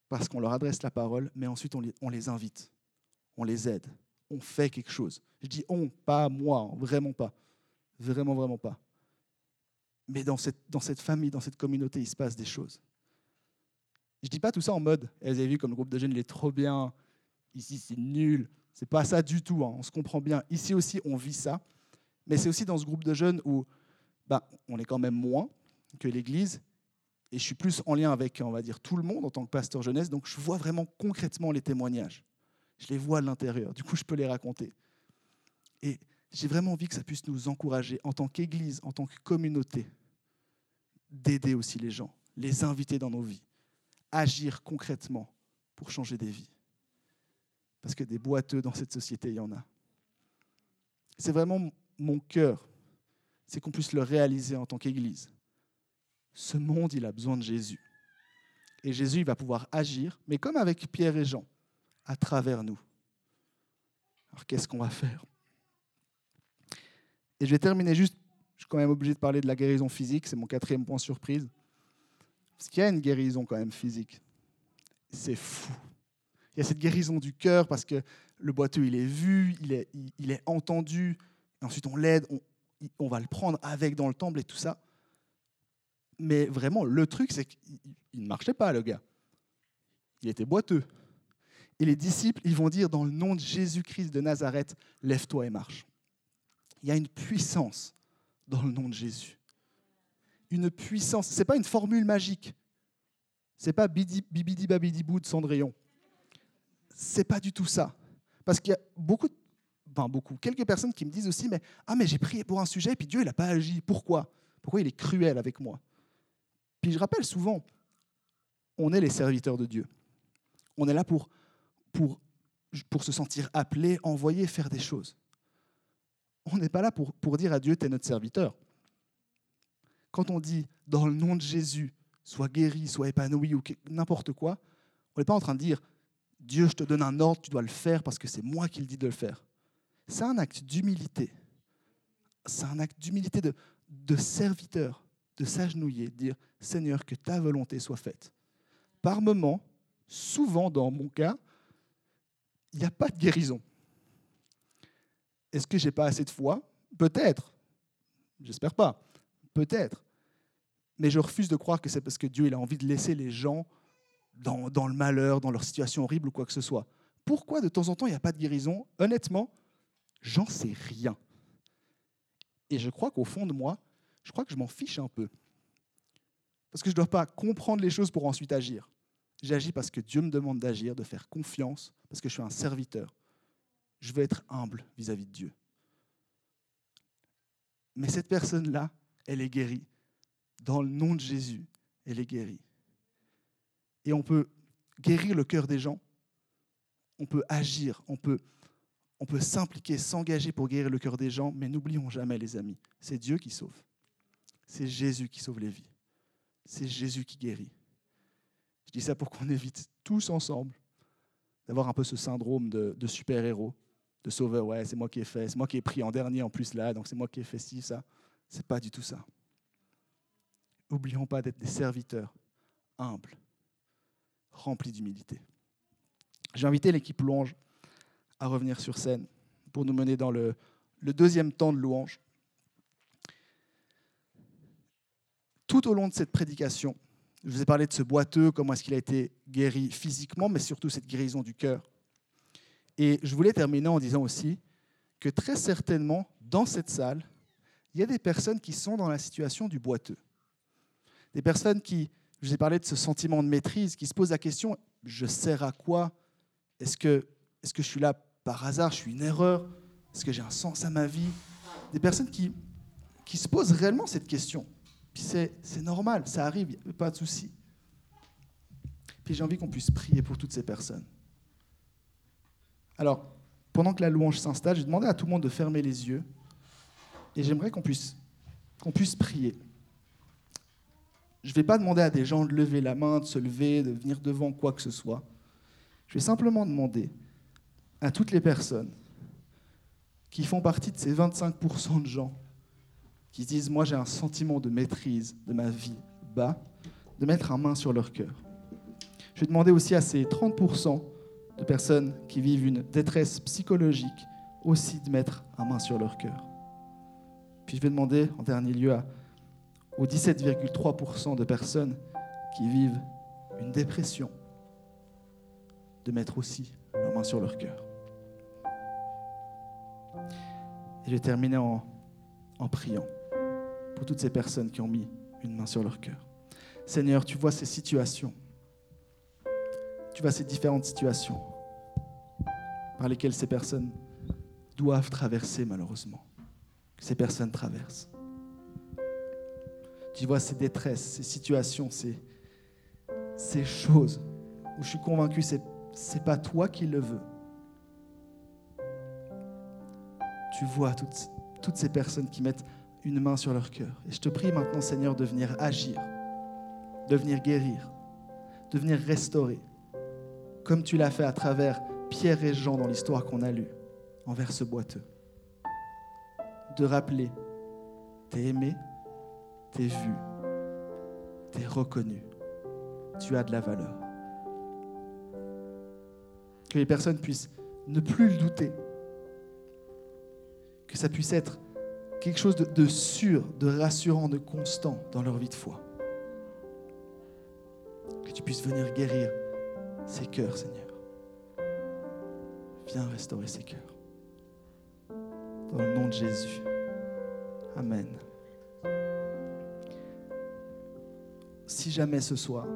parce qu'on leur adresse la parole, mais ensuite on les, on les invite, on les aide, on fait quelque chose. Je dis on, pas moi, vraiment pas. Vraiment, vraiment pas. Mais dans cette, dans cette famille, dans cette communauté, il se passe des choses. Je ne dis pas tout ça en mode, eh, vous avez vu comme le groupe de jeunes, il est trop bien, ici c'est nul. C'est pas ça du tout, hein. on se comprend bien. Ici aussi, on vit ça. Mais c'est aussi dans ce groupe de jeunes où bah, on est quand même moins que l'Église. Et je suis plus en lien avec, on va dire, tout le monde en tant que pasteur jeunesse. Donc je vois vraiment concrètement les témoignages. Je les vois à l'intérieur. Du coup, je peux les raconter. Et j'ai vraiment envie que ça puisse nous encourager en tant qu'Église, en tant que communauté, d'aider aussi les gens, les inviter dans nos vies, agir concrètement pour changer des vies. Parce que des boiteux dans cette société, il y en a. C'est vraiment mon cœur, c'est qu'on puisse le réaliser en tant qu'Église. Ce monde, il a besoin de Jésus. Et Jésus, il va pouvoir agir, mais comme avec Pierre et Jean, à travers nous. Alors qu'est-ce qu'on va faire? Et je vais terminer juste, je suis quand même obligé de parler de la guérison physique, c'est mon quatrième point surprise. Parce qu'il y a une guérison quand même physique. C'est fou. Il y a cette guérison du cœur parce que le boiteux, il est vu, il est, entendu. Ensuite, on l'aide, on va le prendre avec dans le temple et tout ça. Mais vraiment, le truc, c'est qu'il ne marchait pas, le gars. Il était boiteux. Et les disciples, ils vont dire dans le nom de Jésus-Christ de Nazareth, lève-toi et marche. Il y a une puissance dans le nom de Jésus. Une puissance. Ce n'est pas une formule magique. Ce n'est pas bibidi babidi bou de Cendrillon. C'est pas du tout ça. Parce qu'il y a beaucoup, enfin beaucoup, quelques personnes qui me disent aussi, mais ah mais j'ai prié pour un sujet et puis Dieu il n'a pas agi. Pourquoi? Pourquoi il est cruel avec moi Puis je rappelle souvent, on est les serviteurs de Dieu. On est là pour pour, pour se sentir appelé, envoyé, faire des choses. On n'est pas là pour, pour dire à Dieu, tu es notre serviteur. Quand on dit, dans le nom de Jésus, sois guéri, sois épanoui ou n'importe quoi, on n'est pas en train de dire, Dieu, je te donne un ordre, tu dois le faire parce que c'est moi qui le dis de le faire. C'est un acte d'humilité. C'est un acte d'humilité de, de serviteur, de s'agenouiller, de dire, Seigneur, que ta volonté soit faite. Par moments, souvent dans mon cas, il n'y a pas de guérison. Est-ce que j'ai pas assez de foi? Peut-être. J'espère pas. Peut-être. Mais je refuse de croire que c'est parce que Dieu il a envie de laisser les gens dans, dans, le malheur, dans leur situation horrible ou quoi que ce soit. Pourquoi de temps en temps il n'y a pas de guérison? Honnêtement, j'en sais rien. Et je crois qu'au fond de moi, je crois que je m'en fiche un peu. Parce que je ne dois pas comprendre les choses pour ensuite agir. J'agis parce que Dieu me demande d'agir, de faire confiance, parce que je suis un serviteur. Je veux être humble vis-à-vis de Dieu. Mais cette personne-là, elle est guérie. Dans le nom de Jésus, elle est guérie. Et on peut guérir le cœur des gens. On peut agir, on peut, on peut s'impliquer, s'engager pour guérir le cœur des gens, mais n'oublions jamais, les amis, c'est Dieu qui sauve. C'est Jésus qui sauve les vies. C'est Jésus qui guérit. Je dis ça pour qu'on évite tous ensemble d'avoir un peu ce syndrome de, super-héros, de sauveur. Ouais, c'est moi qui ai fait, c'est moi qui ai pris en dernier en plus là, donc c'est moi qui ai fait ci, ça. C'est pas du tout ça. N'oublions pas d'être des serviteurs humbles, remplis d'humilité. J'ai invité l'équipe louange à revenir sur scène pour nous mener dans le, le deuxième temps de louange. Tout au long de cette prédication, je vous ai parlé de ce boiteux, comment est-ce qu'il a été guéri physiquement, mais surtout cette guérison du cœur. Et je voulais terminer en disant aussi que très certainement, dans cette salle, il y a des personnes qui sont dans la situation du boiteux. Des personnes qui, je vous ai parlé de ce sentiment de maîtrise, qui se posent la question, je sers à quoi? Est-ce que, est que je suis là par hasard Je suis une erreur? Est-ce que j'ai un sens à ma vie? Des personnes qui, qui se posent réellement cette question. Puis c'est normal, ça arrive, il n'y a pas de souci. Puis j'ai envie qu'on puisse prier pour toutes ces personnes. Alors, pendant que la louange s'installe, j'ai demandé à tout le monde de fermer les yeux. Et j'aimerais qu'on puisse, puisse prier. Je ne vais pas demander à des gens de lever la main, de se lever, de venir devant quoi que ce soit. Je vais simplement demander à toutes les personnes qui font partie de ces 25% de gens qui disent, moi j'ai un sentiment de maîtrise de ma vie bas, de mettre un main sur leur cœur. Je vais demander aussi à ces 30% de personnes qui vivent une détresse psychologique aussi de mettre un main sur leur cœur. Puis je vais demander en dernier lieu à, aux 17,3% de personnes qui vivent une dépression de mettre aussi leur main sur leur cœur. Et je vais terminer en, en priant pour toutes ces personnes qui ont mis une main sur leur cœur. Seigneur, tu vois ces situations. Tu vois ces différentes situations par lesquelles ces personnes doivent traverser malheureusement, que ces personnes traversent. Tu vois ces détresses, ces situations, ces, ces choses où je suis convaincu que ce n'est pas toi qui le veux. Tu vois toutes, toutes ces personnes qui mettent une main sur leur cœur. Et je te prie maintenant, Seigneur, de venir agir, de venir guérir, de venir restaurer, comme tu l'as fait à travers Pierre et Jean dans l'histoire qu'on a lue, envers ce boiteux. De rappeler, t'es aimé, t'es vu, t'es reconnu, tu as de la valeur. Que les personnes puissent ne plus le douter, que ça puisse être quelque chose de, de, sûr, de rassurant, de constant dans leur vie de foi. Que tu puisses venir guérir ces cœurs, Seigneur. Viens restaurer ces cœurs. Dans le nom de Jésus. Amen. Si jamais ce soir,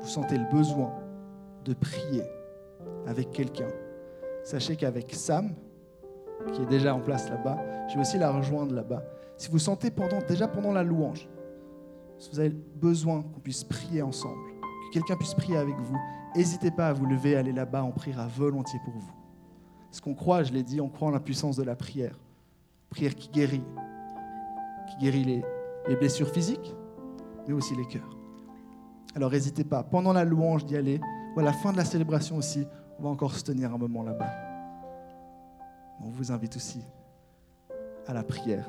vous sentez le besoin de prier avec quelqu'un, sachez qu'avec Sam, qui est déjà en place là-bas, je vais aussi la rejoindre là-bas. Si vous sentez pendant, déjà pendant la louange, si vous avez besoin qu'on puisse prier ensemble, que quelqu'un puisse prier avec vous, n'hésitez pas à vous lever, à aller là-bas, on priera volontiers pour vous. Ce qu'on croit, je l'ai dit, on croit en la puissance de la prière. Prière qui guérit, qui guérit les, les blessures physiques, mais aussi les cœurs. Alors n'hésitez pas, pendant la louange d'y aller, ou à la fin de la célébration aussi, on va encore se tenir un moment là-bas. On vous invite aussi à la prière.